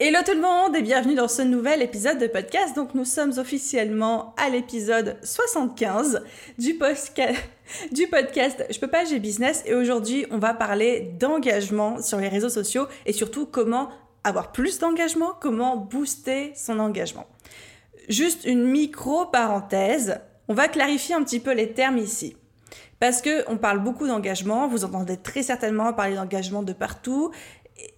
Hello tout le monde et bienvenue dans ce nouvel épisode de podcast. Donc nous sommes officiellement à l'épisode 75 du, podcast Je peux pas, j'ai business et aujourd'hui on va parler d'engagement sur les réseaux sociaux et surtout comment avoir plus d'engagement, comment booster son engagement. Juste une micro parenthèse, on va clarifier un petit peu les termes ici. Parce que on parle beaucoup d'engagement, vous entendez très certainement parler d'engagement de partout,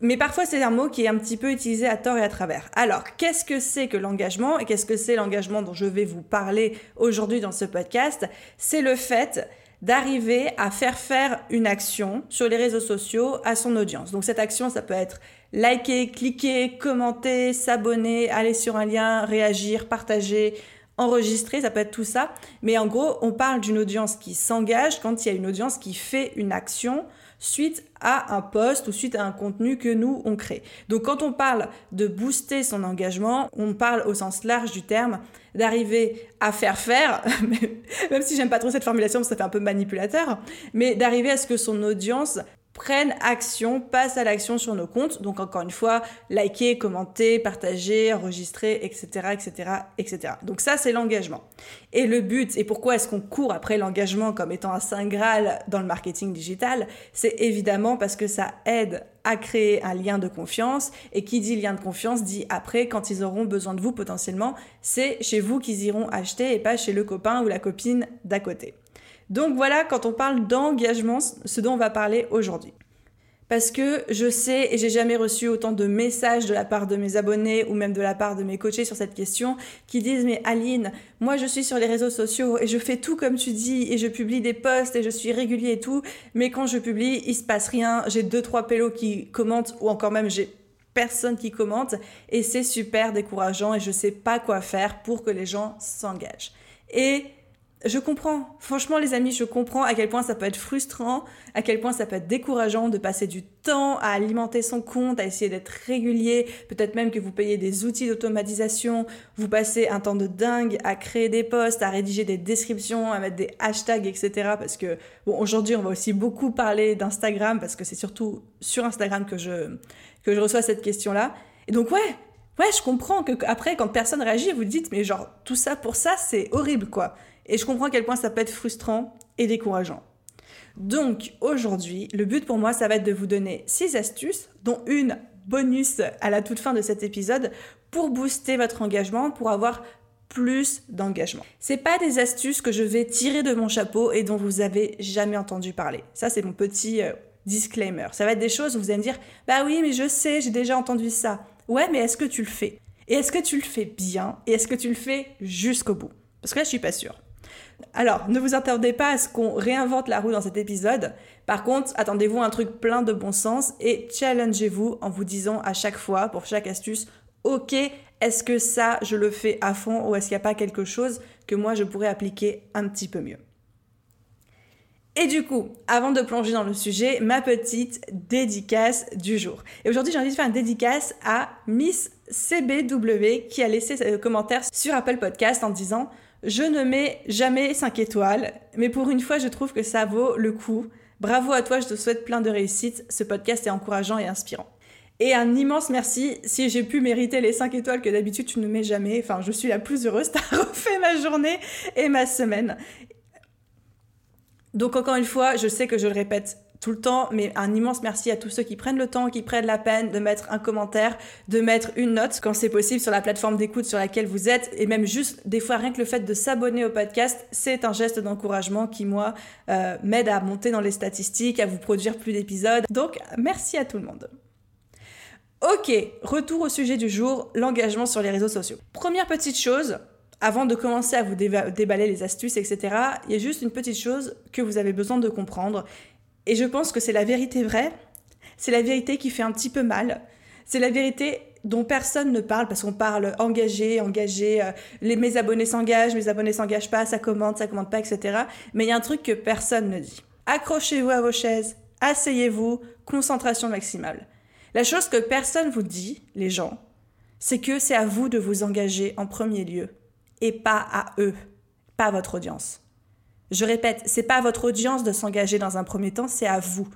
mais parfois c'est un mot qui est un petit peu utilisé à tort et à travers. Alors, qu'est-ce que c'est que l'engagement et qu'est-ce que c'est l'engagement dont je vais vous parler aujourd'hui dans ce podcast? C'est le fait d'arriver à faire faire une action sur les réseaux sociaux à son audience. Donc cette action, ça peut être liker, cliquer, commenter, s'abonner, aller sur un lien, réagir, partager, enregistrer, ça peut être tout ça. Mais en gros, on parle d'une audience qui s'engage quand il y a une audience qui fait une action suite à un post ou suite à un contenu que nous, on crée. Donc quand on parle de booster son engagement, on parle au sens large du terme d'arriver à faire faire, même si j'aime pas trop cette formulation parce que ça fait un peu manipulateur, mais d'arriver à ce que son audience prennent action, passent à l'action sur nos comptes. Donc encore une fois, liker, commenter, partager, enregistrer, etc., etc., etc. Donc ça, c'est l'engagement. Et le but, et pourquoi est-ce qu'on court après l'engagement comme étant un saint graal dans le marketing digital, c'est évidemment parce que ça aide à créer un lien de confiance. Et qui dit lien de confiance dit après, quand ils auront besoin de vous potentiellement, c'est chez vous qu'ils iront acheter et pas chez le copain ou la copine d'à côté. Donc voilà, quand on parle d'engagement, ce dont on va parler aujourd'hui. Parce que je sais et j'ai jamais reçu autant de messages de la part de mes abonnés ou même de la part de mes coachés sur cette question qui disent mais Aline, moi je suis sur les réseaux sociaux et je fais tout comme tu dis et je publie des posts et je suis régulier et tout, mais quand je publie, il se passe rien, j'ai deux trois pélos qui commentent ou encore même j'ai personne qui commente et c'est super décourageant et je sais pas quoi faire pour que les gens s'engagent. Et je comprends. Franchement, les amis, je comprends à quel point ça peut être frustrant, à quel point ça peut être décourageant de passer du temps à alimenter son compte, à essayer d'être régulier. Peut-être même que vous payez des outils d'automatisation, vous passez un temps de dingue à créer des posts, à rédiger des descriptions, à mettre des hashtags, etc. Parce que, bon, aujourd'hui, on va aussi beaucoup parler d'Instagram parce que c'est surtout sur Instagram que je, que je reçois cette question-là. Et donc, ouais, ouais, je comprends que après, quand personne réagit, vous dites, mais genre, tout ça pour ça, c'est horrible, quoi. Et je comprends à quel point ça peut être frustrant et décourageant. Donc aujourd'hui, le but pour moi, ça va être de vous donner 6 astuces, dont une bonus à la toute fin de cet épisode, pour booster votre engagement, pour avoir plus d'engagement. C'est pas des astuces que je vais tirer de mon chapeau et dont vous avez jamais entendu parler. Ça, c'est mon petit euh, disclaimer. Ça va être des choses où vous allez me dire, bah oui, mais je sais, j'ai déjà entendu ça. Ouais, mais est-ce que tu le fais? Et est-ce que tu le fais bien? Et est-ce que tu le fais jusqu'au bout? Parce que là, je suis pas sûre. Alors, ne vous attendez pas à ce qu'on réinvente la roue dans cet épisode. Par contre, attendez-vous un truc plein de bon sens et challengez-vous en vous disant à chaque fois, pour chaque astuce, ok, est-ce que ça, je le fais à fond ou est-ce qu'il n'y a pas quelque chose que moi, je pourrais appliquer un petit peu mieux? Et du coup, avant de plonger dans le sujet, ma petite dédicace du jour. Et aujourd'hui, j'ai envie de faire une dédicace à Miss CBW qui a laissé un commentaire sur Apple Podcast en disant je ne mets jamais 5 étoiles, mais pour une fois, je trouve que ça vaut le coup. Bravo à toi, je te souhaite plein de réussite. Ce podcast est encourageant et inspirant. Et un immense merci si j'ai pu mériter les 5 étoiles que d'habitude tu ne mets jamais. Enfin, je suis la plus heureuse, t'as refait ma journée et ma semaine. Donc encore une fois, je sais que je le répète tout le temps, mais un immense merci à tous ceux qui prennent le temps, qui prennent la peine de mettre un commentaire, de mettre une note quand c'est possible sur la plateforme d'écoute sur laquelle vous êtes, et même juste des fois rien que le fait de s'abonner au podcast, c'est un geste d'encouragement qui moi euh, m'aide à monter dans les statistiques, à vous produire plus d'épisodes. Donc merci à tout le monde. Ok, retour au sujet du jour, l'engagement sur les réseaux sociaux. Première petite chose, avant de commencer à vous déballer les astuces, etc., il y a juste une petite chose que vous avez besoin de comprendre et je pense que c'est la vérité vraie, c'est la vérité qui fait un petit peu mal, c'est la vérité dont personne ne parle parce qu'on parle engagé, engagé, euh, les, mes abonnés s'engagent, mes abonnés s'engagent pas, ça commande, ça commande pas, etc. Mais il y a un truc que personne ne dit. Accrochez-vous à vos chaises, asseyez-vous, concentration maximale. La chose que personne vous dit, les gens, c'est que c'est à vous de vous engager en premier lieu et pas à eux, pas à votre audience. Je répète, c'est pas à votre audience de s'engager dans un premier temps, c'est à vous.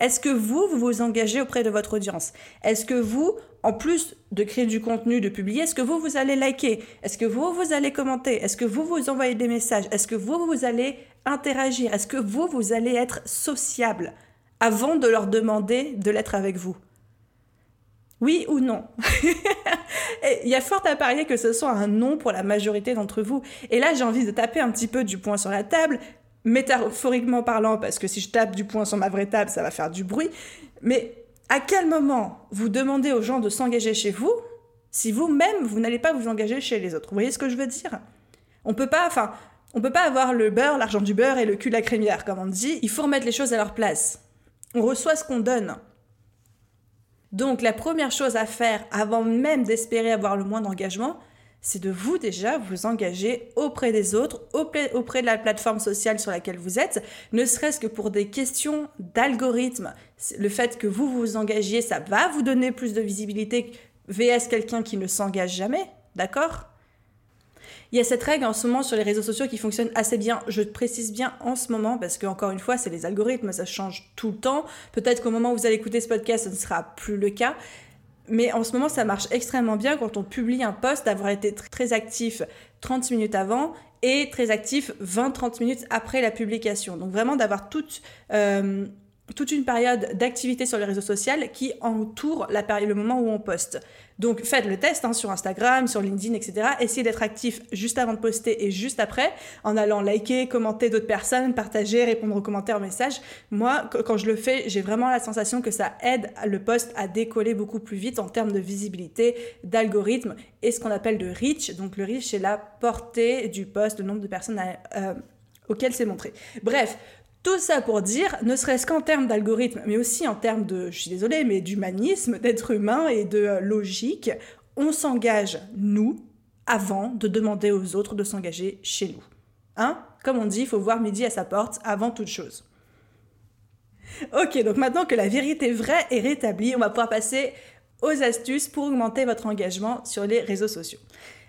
Est-ce que vous, vous vous engagez auprès de votre audience? Est-ce que vous, en plus de créer du contenu, de publier, est-ce que vous, vous allez liker? Est-ce que vous, vous allez commenter? Est-ce que vous, vous envoyez des messages? Est-ce que vous, vous allez interagir? Est-ce que vous, vous allez être sociable avant de leur demander de l'être avec vous? Oui ou non? Il y a fort à parier que ce soit un non pour la majorité d'entre vous. Et là, j'ai envie de taper un petit peu du poing sur la table, métaphoriquement parlant, parce que si je tape du poing sur ma vraie table, ça va faire du bruit. Mais à quel moment vous demandez aux gens de s'engager chez vous si vous-même, vous, n'allez pas vous engager chez les autres? Vous voyez ce que je veux dire? On peut pas, enfin, on peut pas avoir le beurre, l'argent du beurre et le cul de la crémière, comme on dit. Il faut remettre les choses à leur place. On reçoit ce qu'on donne. Donc la première chose à faire avant même d'espérer avoir le moins d'engagement, c'est de vous déjà vous engager auprès des autres, auprès, de la plateforme sociale sur laquelle vous êtes, ne serait-ce que pour des questions d'algorithme. Le fait que vous vous engagiez, ça va vous donner plus de visibilité VS quelqu'un qui ne s'engage jamais, d'accord? Il y a cette règle en ce moment sur les réseaux sociaux qui fonctionne assez bien. Je précise bien en ce moment parce que encore une fois, c'est les algorithmes, ça change tout le temps. Peut-être qu'au moment où vous allez écouter ce podcast, ce ne sera plus le cas. Mais en ce moment, ça marche extrêmement bien quand on publie un post d'avoir été très actif 30 minutes avant et très actif 20-30 minutes après la publication. Donc vraiment d'avoir toute... Euh, toute une période d'activité sur les réseaux sociaux qui entoure le moment où on poste. Donc faites le test hein, sur Instagram, sur LinkedIn, etc. Essayez d'être actif juste avant de poster et juste après, en allant liker, commenter d'autres personnes, partager, répondre aux commentaires, aux messages. Moi, quand je le fais, j'ai vraiment la sensation que ça aide le post à décoller beaucoup plus vite en termes de visibilité, d'algorithme et ce qu'on appelle de reach. Donc le reach, c'est la portée du post, le nombre de personnes euh, auxquelles c'est montré. Bref, tout ça pour dire, ne serait-ce qu'en termes d'algorithme, mais aussi en termes de, je suis désolée, mais d'humanisme, d'être humain et de euh, logique, on s'engage, nous, avant de demander aux autres de s'engager chez nous. Hein? Comme on dit, il faut voir midi à sa porte avant toute chose. Ok, donc maintenant que la vérité vraie est rétablie, on va pouvoir passer aux astuces pour augmenter votre engagement sur les réseaux sociaux.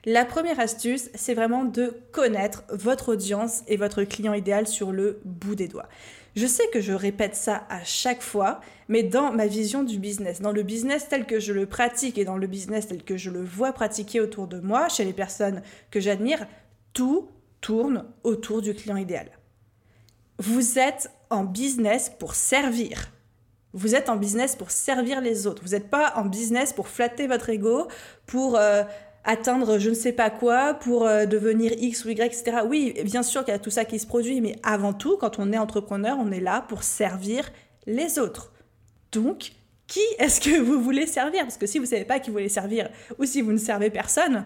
La première astuce, c'est vraiment de connaître votre audience et votre client idéal sur le bout des doigts. Je sais que je répète ça à chaque fois, mais dans ma vision du business, dans le business tel que je le pratique et dans le business tel que je le vois pratiquer autour de moi, chez les personnes que j'admire, tout tourne autour du client idéal. Vous êtes en business pour servir. Vous êtes en business pour servir les autres. Vous n'êtes pas en business pour flatter votre ego, pour euh, atteindre je ne sais pas quoi pour euh, devenir X ou Y, etc. Oui, bien sûr qu'il y a tout ça qui se produit, mais avant tout, quand on est entrepreneur, on est là pour servir les autres. Donc, qui est-ce que vous voulez servir? Parce que si vous ne savez pas qui vous voulez servir, ou si vous ne servez personne,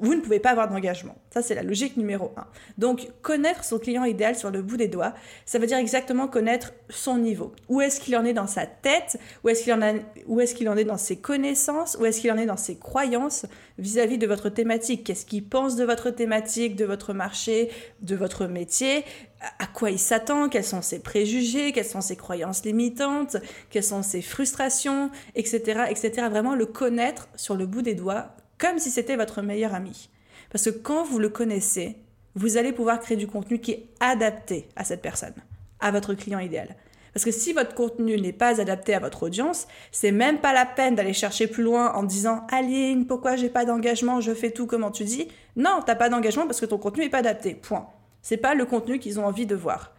vous ne pouvez pas avoir d'engagement. Ça, c'est la logique numéro un. Donc, connaître son client idéal sur le bout des doigts, ça veut dire exactement connaître son niveau. Où est-ce qu'il en est dans sa tête? Où est-ce qu'il en, est dans ses connaissances? Où est-ce qu'il en est dans ses croyances vis-à-vis de votre thématique? Qu'est-ce qu'il pense de votre thématique, de votre marché, de votre métier? À quoi il s'attend, quels sont ses préjugés, quelles sont ses croyances limitantes, quelles sont ses frustrations, etc., etc. Vraiment le connaître sur le bout des doigts comme si c'était votre meilleur ami. Parce que quand vous le connaissez, vous allez pouvoir créer du contenu qui est adapté à cette personne, à votre client idéal. Parce que si votre contenu n'est pas adapté à votre audience, c'est même pas la peine d'aller chercher plus loin en disant Aline, pourquoi j'ai pas d'engagement, je fais tout comment tu dis? Non, t'as pas d'engagement parce que ton contenu n'est pas adapté. Point. C'est pas le contenu qu'ils ont envie de voir.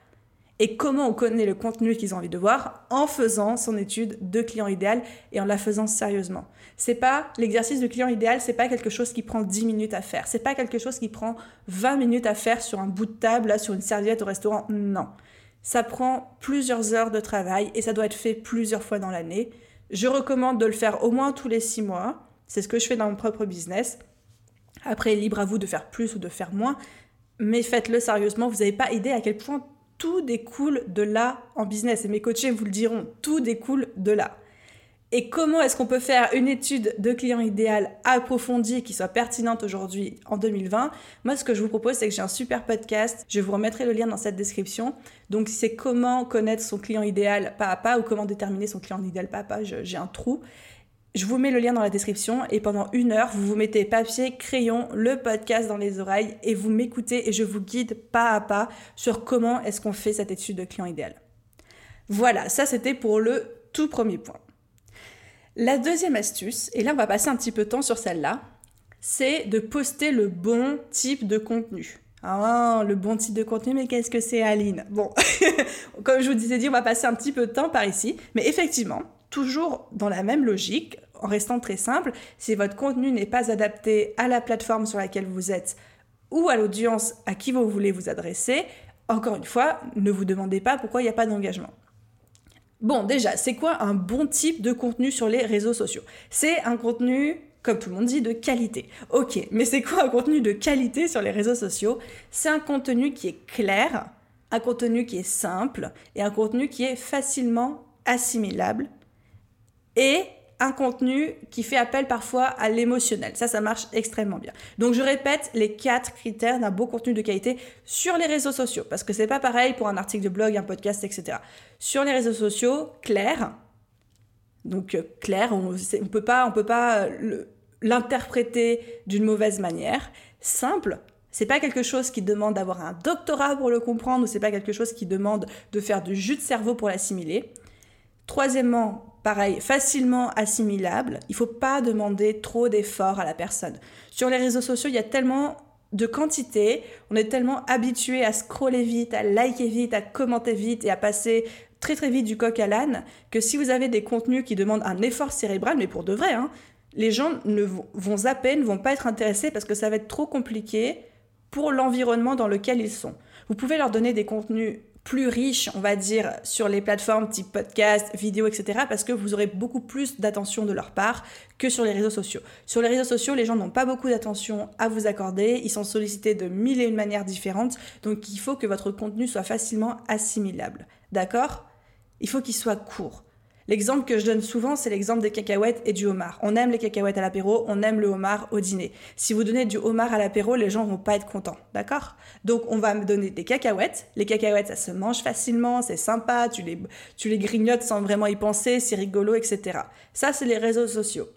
Et comment on connaît le contenu qu'ils ont envie de voir En faisant son étude de client idéal et en la faisant sérieusement. C'est pas l'exercice de client idéal, c'est pas quelque chose qui prend 10 minutes à faire. C'est pas quelque chose qui prend 20 minutes à faire sur un bout de table, là, sur une serviette au restaurant. Non. Ça prend plusieurs heures de travail et ça doit être fait plusieurs fois dans l'année. Je recommande de le faire au moins tous les 6 mois. C'est ce que je fais dans mon propre business. Après, libre à vous de faire plus ou de faire moins. Mais faites-le sérieusement. Vous n'avez pas idée à quel point tout découle de là en business. Et mes coachés vous le diront, tout découle de là. et comment est-ce qu'on peut faire une étude de client idéal approfondie qui soit pertinente aujourd'hui en 2020 Moi, ce que je vous propose, c'est que j'ai un super podcast. Je vous remettrai le lien dans cette description. Donc, c'est comment connaître son client idéal pas à pas ou comment déterminer son client idéal pas à pas. J'ai un trou. Je vous mets le lien dans la description et pendant une heure, vous vous mettez papier, crayon, le podcast dans les oreilles et vous m'écoutez et je vous guide pas à pas sur comment est-ce qu'on fait cette étude de client idéal. Voilà, ça c'était pour le tout premier point. La deuxième astuce, et là on va passer un petit peu de temps sur celle-là, c'est de poster le bon type de contenu. Ah, le bon type de contenu, mais qu'est-ce que c'est Aline? Bon, comme je vous disais on va passer un petit peu de temps par ici, mais effectivement, toujours dans la même logique, en restant très simple, si votre contenu n'est pas adapté à la plateforme sur laquelle vous êtes ou à l'audience à qui vous voulez vous adresser, encore une fois, ne vous demandez pas pourquoi il n'y a pas d'engagement. Bon, déjà, c'est quoi un bon type de contenu sur les réseaux sociaux? C'est un contenu, comme tout le monde dit, de qualité. Ok, mais c'est quoi un contenu de qualité sur les réseaux sociaux? C'est un contenu qui est clair, un contenu qui est simple et un contenu qui est facilement assimilable et un contenu qui fait appel parfois à l'émotionnel. Ça, ça marche extrêmement bien. Donc, je répète les quatre critères d'un beau contenu de qualité sur les réseaux sociaux, parce que c'est pas pareil pour un article de blog, un podcast, etc. Sur les réseaux sociaux, clair. Donc, euh, clair, on ne peut pas, pas euh, l'interpréter d'une mauvaise manière. Simple, c'est pas quelque chose qui demande d'avoir un doctorat pour le comprendre ou c'est pas quelque chose qui demande de faire du jus de cerveau pour l'assimiler. Troisièmement, pareil, facilement assimilable. Il ne faut pas demander trop d'efforts à la personne. Sur les réseaux sociaux, il y a tellement de quantité, on est tellement habitué à scroller vite, à liker vite, à commenter vite et à passer très très vite du coq à l'âne, que si vous avez des contenus qui demandent un effort cérébral, mais pour de vrai, hein, les gens ne vont, à peine, vont pas être intéressés parce que ça va être trop compliqué pour l'environnement dans lequel ils sont. Vous pouvez leur donner des contenus plus riche, on va dire, sur les plateformes type podcast, vidéo, etc. Parce que vous aurez beaucoup plus d'attention de leur part que sur les réseaux sociaux. Sur les réseaux sociaux, les gens n'ont pas beaucoup d'attention à vous accorder. Ils sont sollicités de mille et une manières différentes. Donc il faut que votre contenu soit facilement assimilable. D'accord? Il faut qu'il soit court. L'exemple que je donne souvent, c'est l'exemple des cacahuètes et du homard. On aime les cacahuètes à l'apéro, on aime le homard au dîner. Si vous donnez du homard à l'apéro, les gens vont pas être contents, d'accord? Donc on va me donner des cacahuètes. Les cacahuètes, ça se mange facilement, c'est sympa, tu les, tu les grignotes sans vraiment y penser, c'est rigolo, etc. Ça, c'est les réseaux sociaux.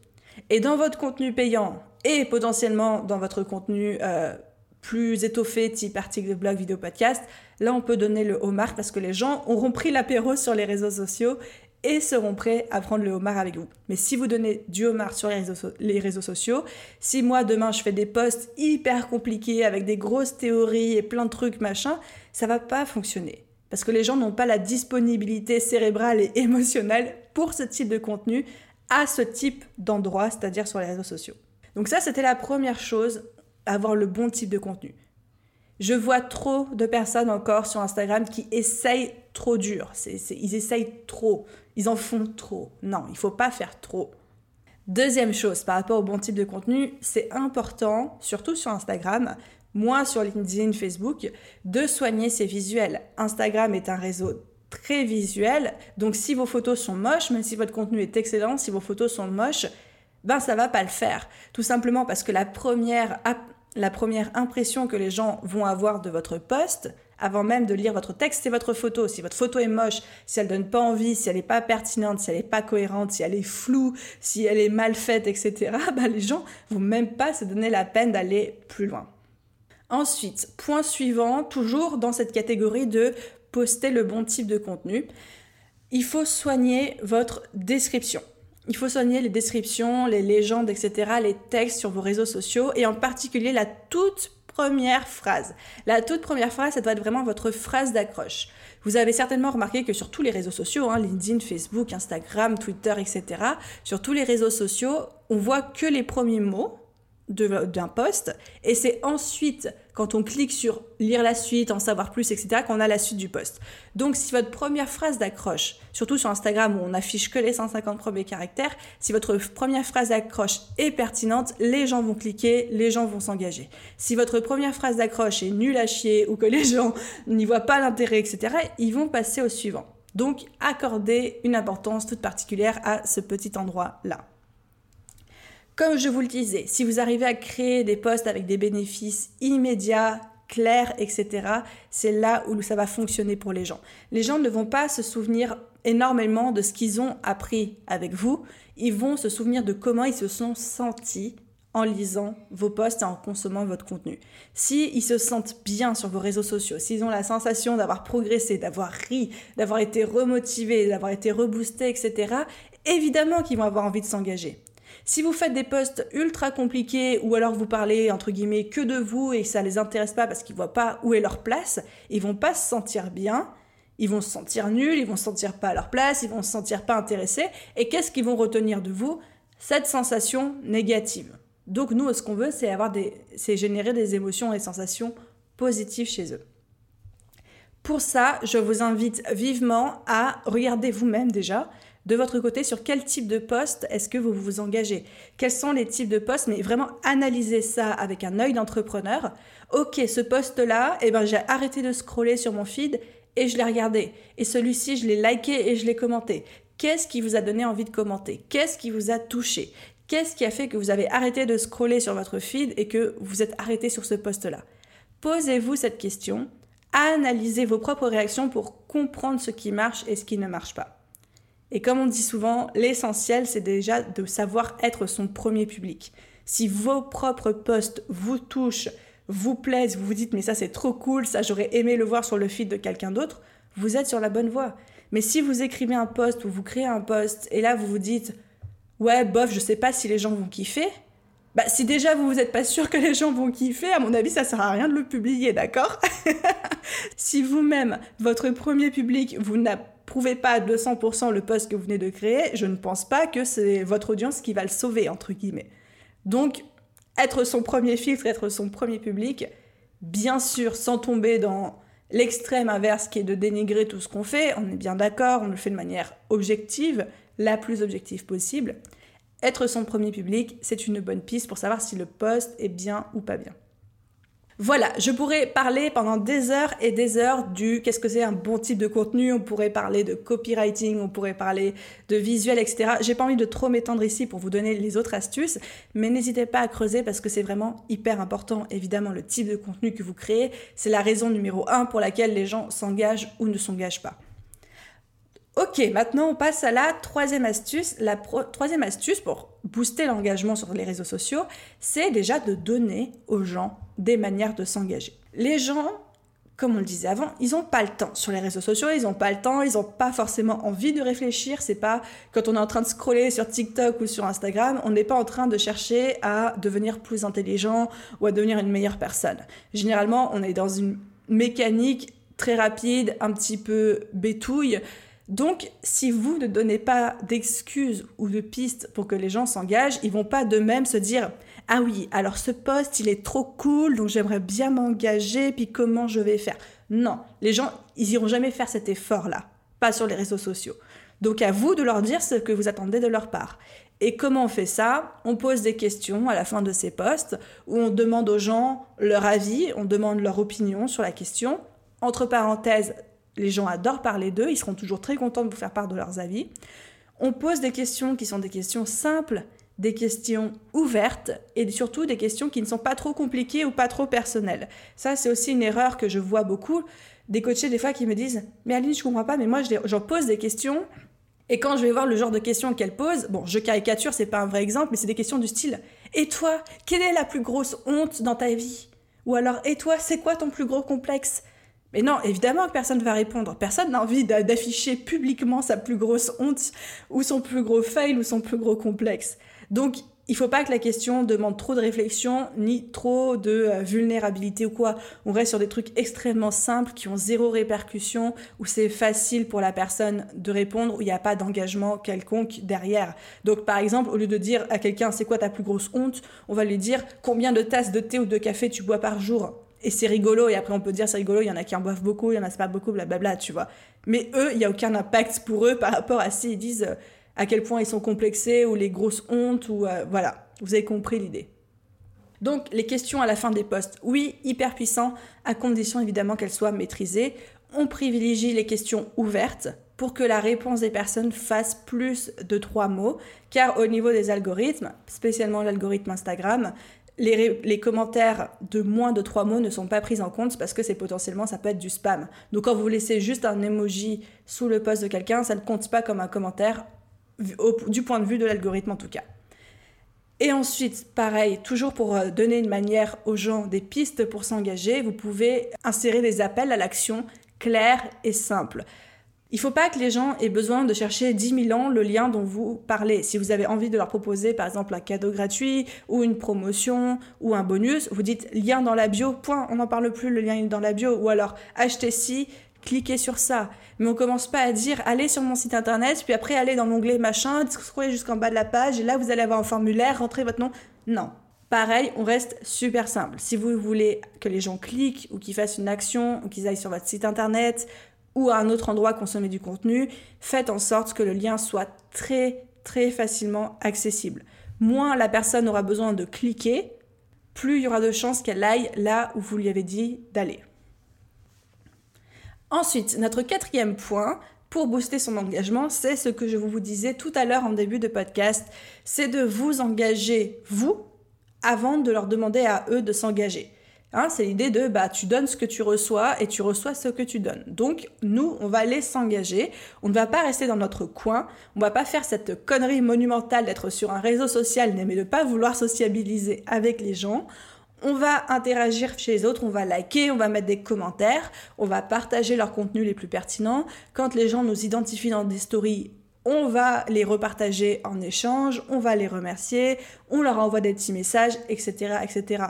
Et dans votre contenu payant et potentiellement dans votre contenu euh, plus étoffé, type article de blog, vidéo, podcast, là on peut donner le homard parce que les gens auront pris l'apéro sur les réseaux sociaux et seront prêts à prendre le homard avec vous. Mais si vous donnez du homard sur les réseaux, sociaux, si moi demain je fais des posts hyper compliqués avec des grosses théories et plein de trucs machin, ça va pas fonctionner. Parce que les gens n'ont pas la disponibilité cérébrale et émotionnelle pour ce type de contenu à ce type d'endroit, c'est-à-dire sur les réseaux sociaux. Donc ça, c'était la première chose, avoir le bon type de contenu. Je vois trop de personnes encore sur Instagram qui essayent trop dur. ils essayent trop. Ils en font trop. Non, il faut pas faire trop. Deuxième chose, par rapport au bon type de contenu, c'est important, surtout sur Instagram, moins sur LinkedIn, Facebook, de soigner ses visuels. Instagram est un réseau très visuel, donc si vos photos sont moches, même si votre contenu est excellent, si vos photos sont moches, ben ça va pas le faire. Tout simplement parce que la première, la première impression que les gens vont avoir de votre post, avant même de lire votre texte, c'est votre photo. Si votre photo est moche, si elle donne pas envie, si elle n'est pas pertinente, si elle n'est pas cohérente, si elle est floue, si elle est mal faite, etc., bah, les gens vont même pas se donner la peine d'aller plus loin. Ensuite, point suivant, toujours dans cette catégorie de poster le bon type de contenu, il faut soigner votre description. Il faut soigner les descriptions, les légendes, etc., les textes sur vos réseaux sociaux et en particulier la toute première phrase. La toute première phrase, ça doit être vraiment votre phrase d'accroche. Vous avez certainement remarqué que sur tous les réseaux sociaux, hein, LinkedIn, Facebook, Instagram, Twitter, etc., sur tous les réseaux sociaux, on voit que les premiers mots d'un poste et c'est ensuite quand on clique sur lire la suite, en savoir plus, etc., qu'on a la suite du poste. Donc si votre première phrase d'accroche, surtout sur Instagram où on affiche que les 150 premiers caractères, si votre première phrase d'accroche est pertinente, les gens vont cliquer, les gens vont s'engager. Si votre première phrase d'accroche est nulle à chier ou que les gens n'y voient pas l'intérêt, etc., ils vont passer au suivant. Donc, accordez une importance toute particulière à ce petit endroit-là. Comme je vous le disais, si vous arrivez à créer des postes avec des bénéfices immédiats, clairs, etc., c'est là où ça va fonctionner pour les gens. Les gens ne vont pas se souvenir énormément de ce qu'ils ont appris avec vous, ils vont se souvenir de comment ils se sont sentis en lisant vos posts et en consommant votre contenu. S'ils ils se sentent bien sur vos réseaux sociaux, s'ils ont la sensation d'avoir progressé, d'avoir ri, d'avoir été remotivés, d'avoir été reboostés, etc., évidemment qu'ils vont avoir envie de s'engager. Si vous faites des posts ultra compliqués ou alors vous parlez entre guillemets que de vous et ça les intéresse pas parce qu'ils voient pas où est leur place, ils vont pas se sentir bien, ils vont se sentir nuls, ils vont se sentir pas à leur place, ils vont se sentir pas intéressés et qu'est-ce qu'ils vont retenir de vous? Cette sensation négative. Donc nous ce qu'on veut c'est avoir des c'est générer des émotions et sensations positives chez eux. Pour ça, je vous invite vivement à regarder vous-même déjà de votre côté, sur quel type de poste est-ce que vous vous engagez? Quels sont les types de postes? Mais vraiment analyser ça avec un œil d'entrepreneur. Ok, ce poste-là, eh ben, j'ai arrêté de scroller sur mon feed et je l'ai regardé. Et celui-ci, je l'ai liké et je l'ai commenté. Qu'est-ce qui vous a donné envie de commenter? Qu'est-ce qui vous a touché? Qu'est-ce qui a fait que vous avez arrêté de scroller sur votre feed et que vous êtes arrêté sur ce poste-là? Posez-vous cette question, analysez vos propres réactions pour comprendre ce qui marche et ce qui ne marche pas. Et comme on dit souvent, l'essentiel, c'est déjà de savoir être son premier public. Si vos propres posts vous touchent, vous plaisent, vous vous dites mais ça c'est trop cool, ça j'aurais aimé le voir sur le feed de quelqu'un d'autre, vous êtes sur la bonne voie. Mais si vous écrivez un post ou vous créez un post et là vous vous dites ouais bof je sais pas si les gens vont kiffer, bah si déjà vous vous êtes pas sûr que les gens vont kiffer, à mon avis ça sert à rien de le publier, d'accord? Si vous-même votre premier public vous n'a prouvez pas à 200% le poste que vous venez de créer, je ne pense pas que c'est votre audience qui va le sauver, entre guillemets. Donc, être son premier filtre, être son premier public, bien sûr, sans tomber dans l'extrême inverse qui est de dénigrer tout ce qu'on fait, on est bien d'accord, on le fait de manière objective, la plus objective possible. Être son premier public, c'est une bonne piste pour savoir si le poste est bien ou pas bien. Voilà, je pourrais parler pendant des heures et des heures du qu'est-ce que c'est un bon type de contenu, on pourrait parler de copywriting, on pourrait parler de visuel, etc. J'ai pas envie de trop m'étendre ici pour vous donner les autres astuces, mais n'hésitez pas à creuser parce que c'est vraiment hyper important, évidemment, le type de contenu que vous créez. C'est la raison numéro un pour laquelle les gens s'engagent ou ne s'engagent pas. Ok, maintenant on passe à la troisième astuce. La troisième astuce pour booster l'engagement sur les réseaux sociaux, c'est déjà de donner aux gens des manières de s'engager. Les gens, comme on le disait avant, ils n'ont pas le temps sur les réseaux sociaux, ils n'ont pas le temps, ils n'ont pas forcément envie de réfléchir. C'est pas quand on est en train de scroller sur TikTok ou sur Instagram, on n'est pas en train de chercher à devenir plus intelligent ou à devenir une meilleure personne. Généralement, on est dans une mécanique très rapide, un petit peu bétouille donc, si vous ne donnez pas d'excuses ou de pistes pour que les gens s'engagent, ils vont pas de même se dire ah oui, alors ce poste il est trop cool, donc j'aimerais bien m'engager, puis comment je vais faire? Non, les gens ils iront jamais faire cet effort-là, pas sur les réseaux sociaux. Donc à vous de leur dire ce que vous attendez de leur part. Et comment on fait ça? On pose des questions à la fin de ces posts où on demande aux gens leur avis, on demande leur opinion sur la question. Entre parenthèses, les gens adorent parler d'eux, ils seront toujours très contents de vous faire part de leurs avis. On pose des questions qui sont des questions simples, des questions ouvertes et surtout des questions qui ne sont pas trop compliquées ou pas trop personnelles. Ça, c'est aussi une erreur que je vois beaucoup. Des coachés, des fois, qui me disent Mais Aline, je comprends pas, mais moi, j'en pose des questions. Et quand je vais voir le genre de questions qu'elle pose, bon, je caricature, c'est pas un vrai exemple, mais c'est des questions du style Et toi, quelle est la plus grosse honte dans ta vie? Ou alors, et toi, c'est quoi ton plus gros complexe? Mais non, évidemment que personne ne va répondre. Personne n'a envie d'afficher publiquement sa plus grosse honte ou son plus gros fail ou son plus gros complexe. Donc, il faut pas que la question demande trop de réflexion ni trop de euh, vulnérabilité ou quoi. On reste sur des trucs extrêmement simples qui ont zéro répercussion, où c'est facile pour la personne de répondre, où il n'y a pas d'engagement quelconque derrière. Donc par exemple, au lieu de dire à quelqu'un c'est quoi ta plus grosse honte, on va lui dire combien de tasses de thé ou de café tu bois par jour? Et c'est rigolo, et après on peut dire c'est rigolo, il y en a qui en boivent beaucoup, il y en a pas beaucoup, blablabla, tu vois. Mais eux, il n'y a aucun impact pour eux par rapport à s'ils disent euh, à quel point ils sont complexés, ou les grosses hontes, ou euh, voilà, vous avez compris l'idée. Donc les questions à la fin des postes, oui, hyper puissant, à condition évidemment qu'elles soient maîtrisées. On privilégie les questions ouvertes, pour que la réponse des personnes fasse plus de trois mots, car au niveau des algorithmes, spécialement l'algorithme Instagram, les, commentaires de moins de trois mots ne sont pas pris en compte parce que c'est potentiellement, ça peut être du spam. Donc quand vous laissez juste un emoji sous le post de quelqu'un, ça ne compte pas comme un commentaire du point de vue de l'algorithme en tout cas. Et ensuite, pareil, toujours pour euh, donner une manière aux gens des pistes pour s'engager, vous pouvez insérer des appels à l'action clairs et simples. Il ne faut pas que les gens aient besoin de chercher 10 000 ans le lien dont vous parlez. Si vous avez envie de leur proposer par exemple un cadeau gratuit ou une promotion ou un bonus, vous dites lien dans la bio, point, on n'en parle plus, le lien est dans la bio. Ou alors achetez ci, cliquez sur ça. Mais on commence pas à dire allez sur mon site internet, puis après allez dans l'onglet machin, scrollez jusqu'en bas de la page et là vous allez avoir un formulaire, rentrez votre nom. Non. Pareil, on reste super simple. Si vous voulez que les gens cliquent ou qu'ils fassent une action ou qu'ils aillent sur votre site internet ou à un autre endroit consommer du contenu, faites en sorte que le lien soit très très facilement accessible. Moins la personne aura besoin de cliquer, plus il y aura de chances qu'elle aille là où vous lui avez dit d'aller. Ensuite, notre quatrième point pour booster son engagement, c'est ce que je vous disais tout à l'heure en début de podcast, c'est de vous engager, vous, avant de leur demander à eux de s'engager. Hein, c'est l'idée de bah tu donnes ce que tu reçois et tu reçois ce que tu donnes. Donc nous, on va aller s'engager. On ne va pas rester dans notre coin. On va pas faire cette connerie monumentale d'être sur un réseau social mais de pas vouloir sociabiliser avec les gens. On va interagir chez les autres, on va liker, on va mettre des commentaires, on va partager leurs contenus les plus pertinents. Quand les gens nous identifient dans des stories, on va les repartager en échange, on va les remercier, on leur envoie des petits messages, etc., etc.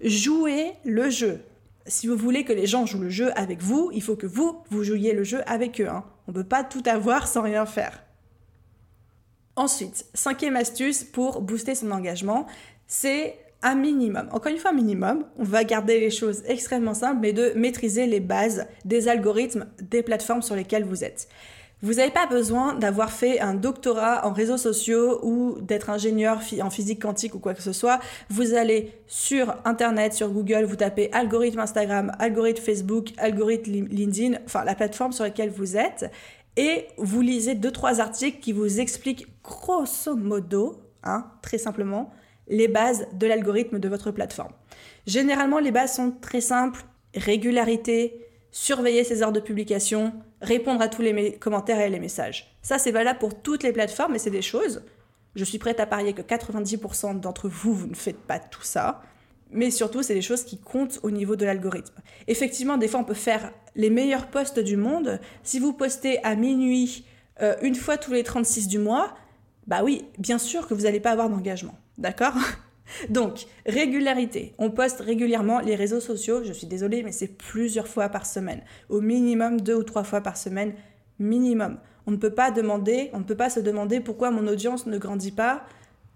Jouez le jeu. Si vous voulez que les gens jouent le jeu avec vous, il faut que vous, vous jouiez le jeu avec eux. Hein. On ne peut pas tout avoir sans rien faire. Ensuite, cinquième astuce pour booster son engagement, c'est un minimum. Encore une fois, un minimum. On va garder les choses extrêmement simples, mais de maîtriser les bases des algorithmes des plateformes sur lesquelles vous êtes. Vous n'avez pas besoin d'avoir fait un doctorat en réseaux sociaux ou d'être ingénieur en physique quantique ou quoi que ce soit. Vous allez sur Internet, sur Google, vous tapez algorithme Instagram, algorithme Facebook, algorithme LinkedIn, enfin la plateforme sur laquelle vous êtes, et vous lisez deux trois articles qui vous expliquent grosso modo, hein, très simplement, les bases de l'algorithme de votre plateforme. Généralement, les bases sont très simples régularité, surveiller ses heures de publication, répondre à tous les commentaires et les messages. Ça, c'est valable pour toutes les plateformes et c'est des choses. Je suis prête à parier que 90% d'entre vous, vous ne faites pas tout ça. Mais surtout, c'est des choses qui comptent au niveau de l'algorithme. Effectivement, des fois, on peut faire les meilleurs posts du monde. Si vous postez à minuit euh, une fois tous les 36 du mois, bah oui, bien sûr que vous n'allez pas avoir d'engagement. D'accord? Donc, régularité. On poste régulièrement les réseaux sociaux. Je suis désolée, mais c'est plusieurs fois par semaine. Au minimum deux ou trois fois par semaine. Minimum. On ne peut pas demander, on ne peut pas se demander pourquoi mon audience ne grandit pas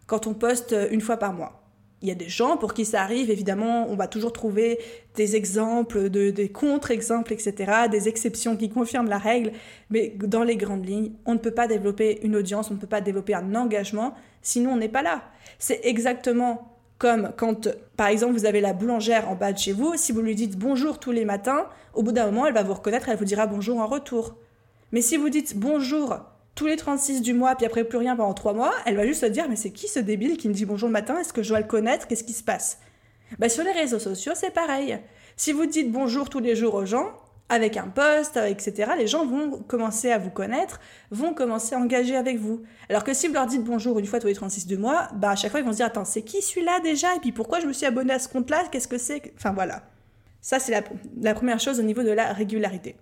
quand on poste une fois par mois. Il y a des gens pour qui ça arrive, évidemment, on va toujours trouver des exemples, des contre-exemples, etc., des exceptions qui confirment la règle, mais dans les grandes lignes, on ne peut pas développer une audience, on ne peut pas développer un engagement, sinon on n'est pas là. C'est exactement comme quand, par exemple, vous avez la boulangère en bas de chez vous, si vous lui dites bonjour tous les matins, au bout d'un moment, elle va vous reconnaître, elle vous dira bonjour en retour. Mais si vous dites bonjour tous les 36 du mois, puis après plus rien pendant 3 mois, elle va juste se dire mais c'est qui ce débile qui me dit bonjour le matin? Est-ce que je dois le connaître? Qu'est-ce qui se passe? Bah, Sur les réseaux sociaux, c'est pareil. Si vous dites bonjour tous les jours aux gens, avec un post, etc., les gens vont commencer à vous connaître, vont commencer à engager avec vous. Alors que si vous leur dites bonjour une fois tous les 36 du mois, bah à chaque fois ils vont se dire attends, c'est qui celui-là déjà? Et puis pourquoi je me suis abonné à ce compte-là? Qu'est-ce que c'est Enfin voilà. Ça, c'est la première chose au niveau de la régularité.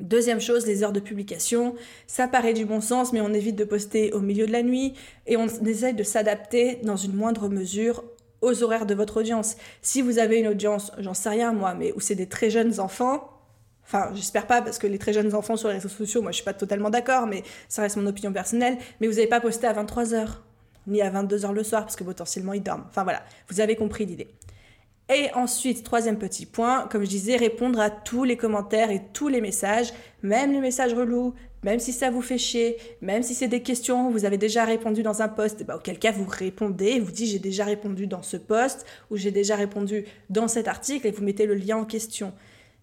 Deuxième chose, les heures de publication. Ça paraît du bon sens, mais on évite de poster au milieu de la nuit et on essaye de s'adapter dans une moindre mesure aux horaires de votre audience. Si vous avez une audience, j'en sais rien moi, mais où c'est des très jeunes enfants, enfin j'espère pas parce que les très jeunes enfants sur les réseaux sociaux, moi je suis pas totalement d'accord, mais ça reste mon opinion personnelle, mais vous n'avez pas posté à 23h, ni à 22h le soir parce que potentiellement ils dorment. Enfin voilà, vous avez compris l'idée. Et ensuite, troisième petit point, comme je disais, répondre à tous les commentaires et tous les messages, même les messages relous, même si ça vous fait chier, même si c'est des questions, vous avez déjà répondu dans un post, bah, auquel cas vous répondez, vous dites j'ai déjà répondu dans ce post ou j'ai déjà répondu dans cet article et vous mettez le lien en question.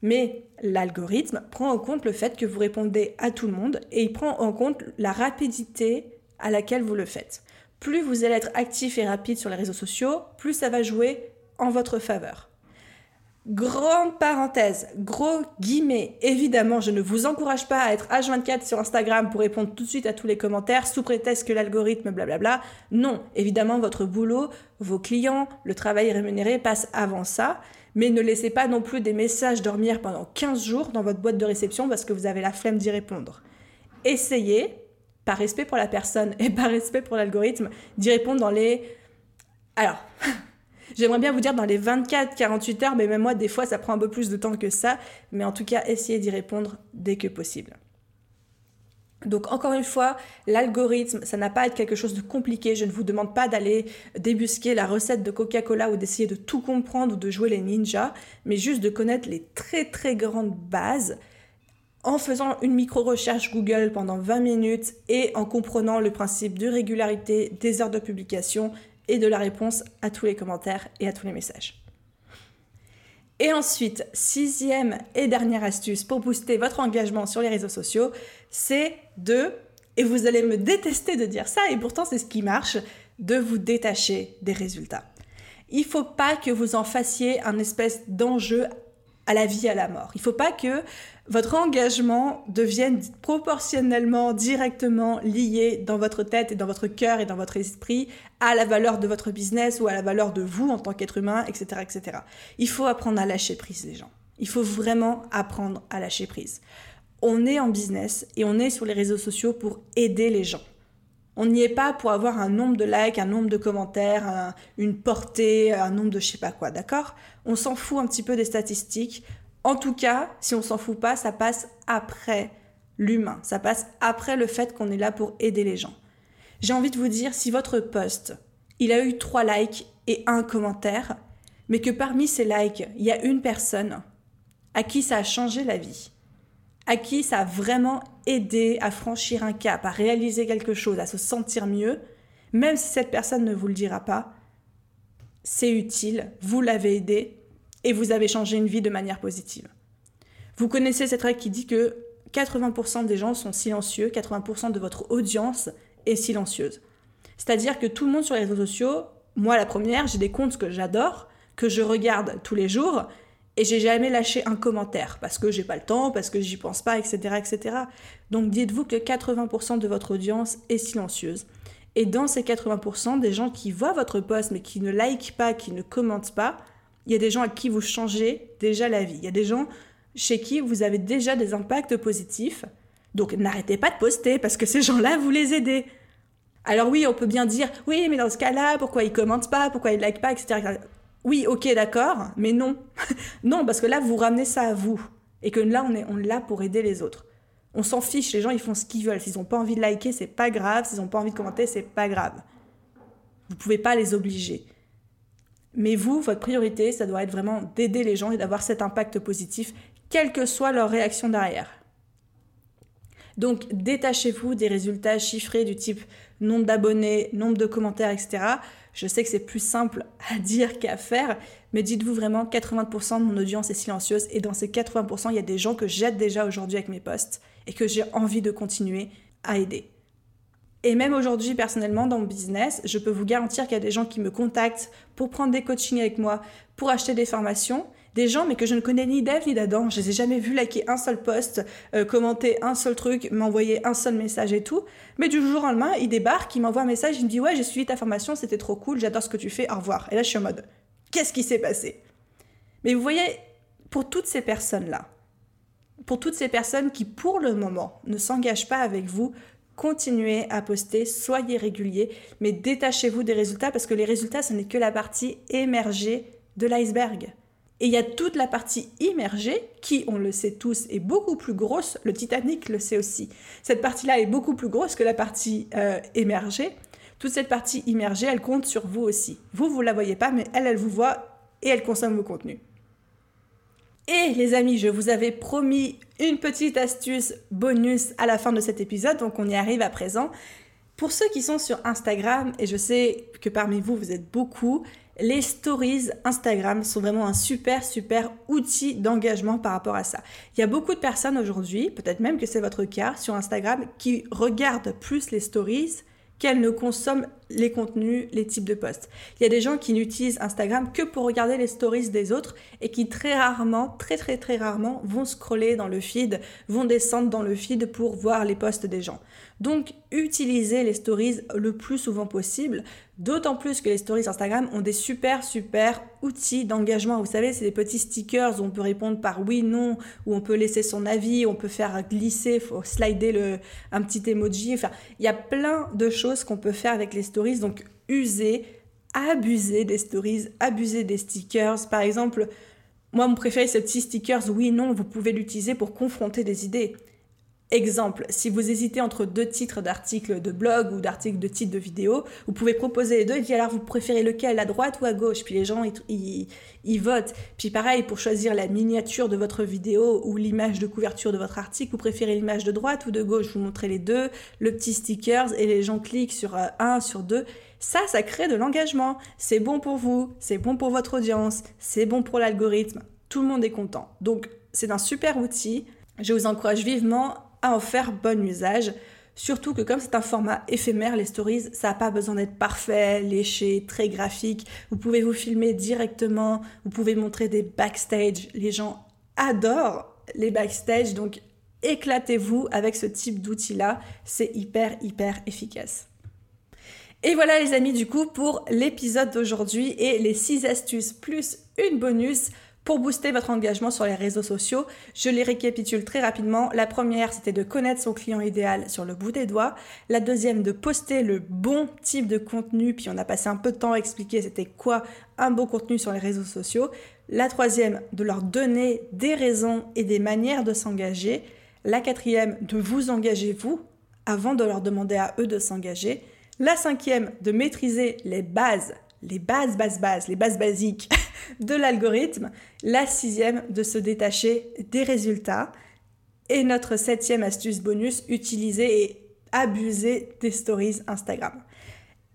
Mais l'algorithme prend en compte le fait que vous répondez à tout le monde et il prend en compte la rapidité à laquelle vous le faites. Plus vous allez être actif et rapide sur les réseaux sociaux, plus ça va jouer en votre faveur. Grande parenthèse, gros guillemets, évidemment, je ne vous encourage pas à être H24 sur Instagram pour répondre tout de suite à tous les commentaires sous prétexte que l'algorithme, blablabla. Non, évidemment, votre boulot, vos clients, le travail rémunéré passe avant ça, mais ne laissez pas non plus des messages dormir pendant 15 jours dans votre boîte de réception parce que vous avez la flemme d'y répondre. Essayez, par respect pour la personne et par respect pour l'algorithme, d'y répondre dans les... Alors, J'aimerais bien vous dire dans les 24-48 heures, mais même moi, des fois, ça prend un peu plus de temps que ça. Mais en tout cas, essayez d'y répondre dès que possible. Donc encore une fois, l'algorithme, ça n'a pas à être quelque chose de compliqué. Je ne vous demande pas d'aller débusquer la recette de Coca-Cola ou d'essayer de tout comprendre ou de jouer les ninjas, mais juste de connaître les très très grandes bases en faisant une micro-recherche Google pendant 20 minutes et en comprenant le principe de régularité des heures de publication et de la réponse à tous les commentaires et à tous les messages. Et ensuite, sixième et dernière astuce pour booster votre engagement sur les réseaux sociaux, c'est de, et vous allez me détester de dire ça, et pourtant c'est ce qui marche, de vous détacher des résultats. Il ne faut pas que vous en fassiez un espèce d'enjeu à la vie, à la mort. Il ne faut pas que votre engagement devienne proportionnellement, directement lié dans votre tête et dans votre cœur et dans votre esprit à la valeur de votre business ou à la valeur de vous en tant qu'être humain, etc., etc. Il faut apprendre à lâcher prise, les gens. Il faut vraiment apprendre à lâcher prise. On est en business et on est sur les réseaux sociaux pour aider les gens. On n'y est pas pour avoir un nombre de likes, un nombre de commentaires, une portée, un nombre de je sais pas quoi, d'accord? On s'en fout un petit peu des statistiques. En tout cas, si on s'en fout pas, ça passe après l'humain. Ça passe après le fait qu'on est là pour aider les gens. J'ai envie de vous dire, si votre post, il a eu trois likes et un commentaire, mais que parmi ces likes, il y a une personne à qui ça a changé la vie, à qui ça a vraiment aidé à franchir un cap, à réaliser quelque chose, à se sentir mieux, même si cette personne ne vous le dira pas, c'est utile, vous l'avez aidé, et vous avez changé une vie de manière positive. Vous connaissez cette règle qui dit que 80% des gens sont silencieux, 80% de votre audience est silencieuse. C'est-à-dire que tout le monde sur les réseaux sociaux, moi la première, j'ai des comptes que j'adore, que je regarde tous les jours, et j'ai jamais lâché un commentaire parce que j'ai pas le temps, parce que j'y pense pas, etc., etc. Donc dites-vous que 80% de votre audience est silencieuse. Et dans ces 80%, des gens qui voient votre post mais qui ne like pas, qui ne commentent pas, il y a des gens à qui vous changez déjà la vie. Il y a des gens chez qui vous avez déjà des impacts positifs. Donc n'arrêtez pas de poster parce que ces gens-là, vous les aidez. Alors oui, on peut bien dire, oui, mais dans ce cas-là, pourquoi ils commentent pas, pourquoi ils like pas, etc. Oui, ok, d'accord, mais non. non, parce que là, vous ramenez ça à vous. Et que là, on est, là pour aider les autres. On s'en fiche, les gens, ils font ce qu'ils veulent. S'ils n'ont pas envie de liker, c'est pas grave. S'ils n'ont pas envie de commenter, c'est pas grave. Vous pouvez pas les obliger. Mais vous, votre priorité, ça doit être vraiment d'aider les gens et d'avoir cet impact positif, quelle que soit leur réaction derrière. Donc, détachez-vous des résultats chiffrés du type nombre d'abonnés, nombre de commentaires, etc. Je sais que c'est plus simple à dire qu'à faire, mais dites-vous vraiment 80% de mon audience est silencieuse et dans ces 80%, il y a des gens que j'aide déjà aujourd'hui avec mes posts et que j'ai envie de continuer à aider. Et même aujourd'hui, personnellement, dans mon business, je peux vous garantir qu'il y a des gens qui me contactent pour prendre des coachings avec moi, pour acheter des formations. Des gens, mais que je ne connais ni d'Eve ni d'Adam. Je les ai jamais vus liker un seul post, euh, commenter un seul truc, m'envoyer un seul message et tout. Mais du jour au lendemain, il débarque, il m'envoie un message, il me dit Ouais, j'ai suivi ta formation, c'était trop cool, j'adore ce que tu fais, au revoir. Et là, je suis en mode Qu'est-ce qui s'est passé? Mais vous voyez, pour toutes ces personnes-là, pour toutes ces personnes qui, pour le moment, ne s'engagent pas avec vous, continuez à poster, soyez régulier, mais détachez-vous des résultats parce que les résultats, ce n'est que la partie émergée de l'iceberg. Et il y a toute la partie immergée qui, on le sait tous, est beaucoup plus grosse. Le Titanic le sait aussi. Cette partie-là est beaucoup plus grosse que la partie euh, émergée. Toute cette partie immergée, elle compte sur vous aussi. Vous, vous la voyez pas, mais elle, elle vous voit et elle consomme vos contenus. Et les amis, je vous avais promis une petite astuce bonus à la fin de cet épisode, donc on y arrive à présent. Pour ceux qui sont sur Instagram, et je sais que parmi vous, vous êtes beaucoup, les stories Instagram sont vraiment un super, super outil d'engagement par rapport à ça. Il y a beaucoup de personnes aujourd'hui, peut-être même que c'est votre cas, sur Instagram, qui regardent plus les stories qu'elles ne consomment les contenus, les types de posts. Il y a des gens qui n'utilisent Instagram que pour regarder les stories des autres et qui très rarement, très très très rarement vont scroller dans le feed, vont descendre dans le feed pour voir les posts des gens. Donc utilisez les stories le plus souvent possible. D'autant plus que les stories Instagram ont des super super outils d'engagement. Vous savez, c'est des petits stickers où on peut répondre par oui, non, où on peut laisser son avis, on peut faire glisser, slider le, un petit emoji. Enfin, il y a plein de choses qu'on peut faire avec les stories. Donc, usez, abusez des stories, abusez des stickers. Par exemple, moi, mon préféré, c'est le petit stickers oui, non. Vous pouvez l'utiliser pour confronter des idées. Exemple, si vous hésitez entre deux titres d'articles de blog ou d'articles de titres de vidéo, vous pouvez proposer les deux et dire alors vous préférez lequel, à droite ou à gauche? Puis les gens, ils, votent. Puis pareil, pour choisir la miniature de votre vidéo ou l'image de couverture de votre article, vous préférez l'image de droite ou de gauche? Vous montrez les deux, le petit stickers et les gens cliquent sur euh, un, sur deux. Ça, ça crée de l'engagement. C'est bon pour vous, c'est bon pour votre audience, c'est bon pour l'algorithme. Tout le monde est content. Donc, c'est un super outil. Je vous encourage vivement en faire bon usage. Surtout que comme c'est un format éphémère, les stories, ça n'a pas besoin d'être parfait, léché, très graphique. Vous pouvez vous filmer directement, vous pouvez montrer des backstage. Les gens adorent les backstage, donc éclatez-vous avec ce type d'outil-là. C'est hyper, hyper efficace. Et voilà les amis du coup pour l'épisode d'aujourd'hui et les 6 astuces plus une bonus pour booster votre engagement sur les réseaux sociaux. Je les récapitule très rapidement. La première, c'était de connaître son client idéal sur le bout des doigts. La deuxième, de poster le bon type de contenu. Puis on a passé un peu de temps à expliquer c'était quoi un bon contenu sur les réseaux sociaux. La troisième, de leur donner des raisons et des manières de s'engager. La quatrième, de vous engager vous avant de leur demander à eux de s'engager. La cinquième, de maîtriser les bases les bases, bases, bases, les bases basiques de l'algorithme. La sixième, de se détacher des résultats. Et notre septième astuce bonus, utiliser et abuser des stories Instagram.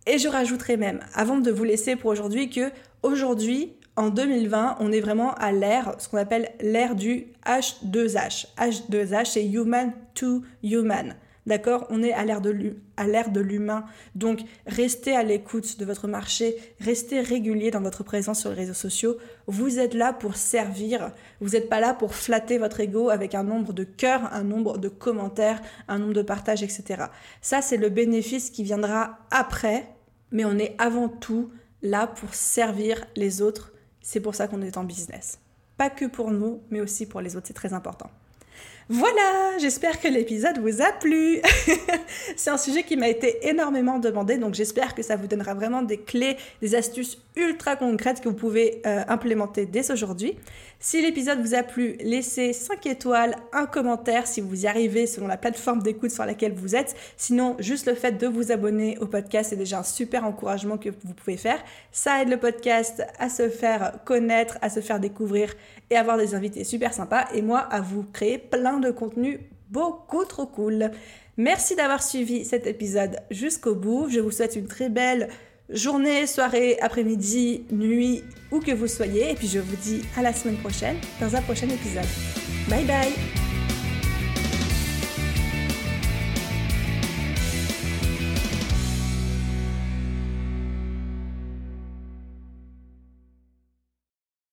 Et je rajouterai même, avant de vous laisser pour aujourd'hui, que aujourd'hui, en 2020, on est vraiment à l'ère, ce qu'on appelle l'ère du H2H. H2H, c'est Human to Human. D'accord On est à l'ère de l'humain. Donc, restez à l'écoute de votre marché, restez régulier dans votre présence sur les réseaux sociaux. Vous êtes là pour servir. Vous n'êtes pas là pour flatter votre ego avec un nombre de cœurs, un nombre de commentaires, un nombre de partages, etc. Ça, c'est le bénéfice qui viendra après, mais on est avant tout là pour servir les autres. C'est pour ça qu'on est en business. Pas que pour nous, mais aussi pour les autres. C'est très important. Voilà, j'espère que l'épisode vous a plu. c'est un sujet qui m'a été énormément demandé, donc j'espère que ça vous donnera vraiment des clés, des astuces ultra concrètes que vous pouvez euh, implémenter dès aujourd'hui. Si l'épisode vous a plu, laissez 5 étoiles, un commentaire si vous y arrivez selon la plateforme d'écoute sur laquelle vous êtes. Sinon, juste le fait de vous abonner au podcast est déjà un super encouragement que vous pouvez faire. Ça aide le podcast à se faire connaître, à se faire découvrir et avoir des invités super sympas et moi à vous créer plein de contenu beaucoup trop cool. Merci d'avoir suivi cet épisode jusqu'au bout. Je vous souhaite une très belle journée, soirée, après-midi, nuit, où que vous soyez. Et puis je vous dis à la semaine prochaine dans un prochain épisode. Bye bye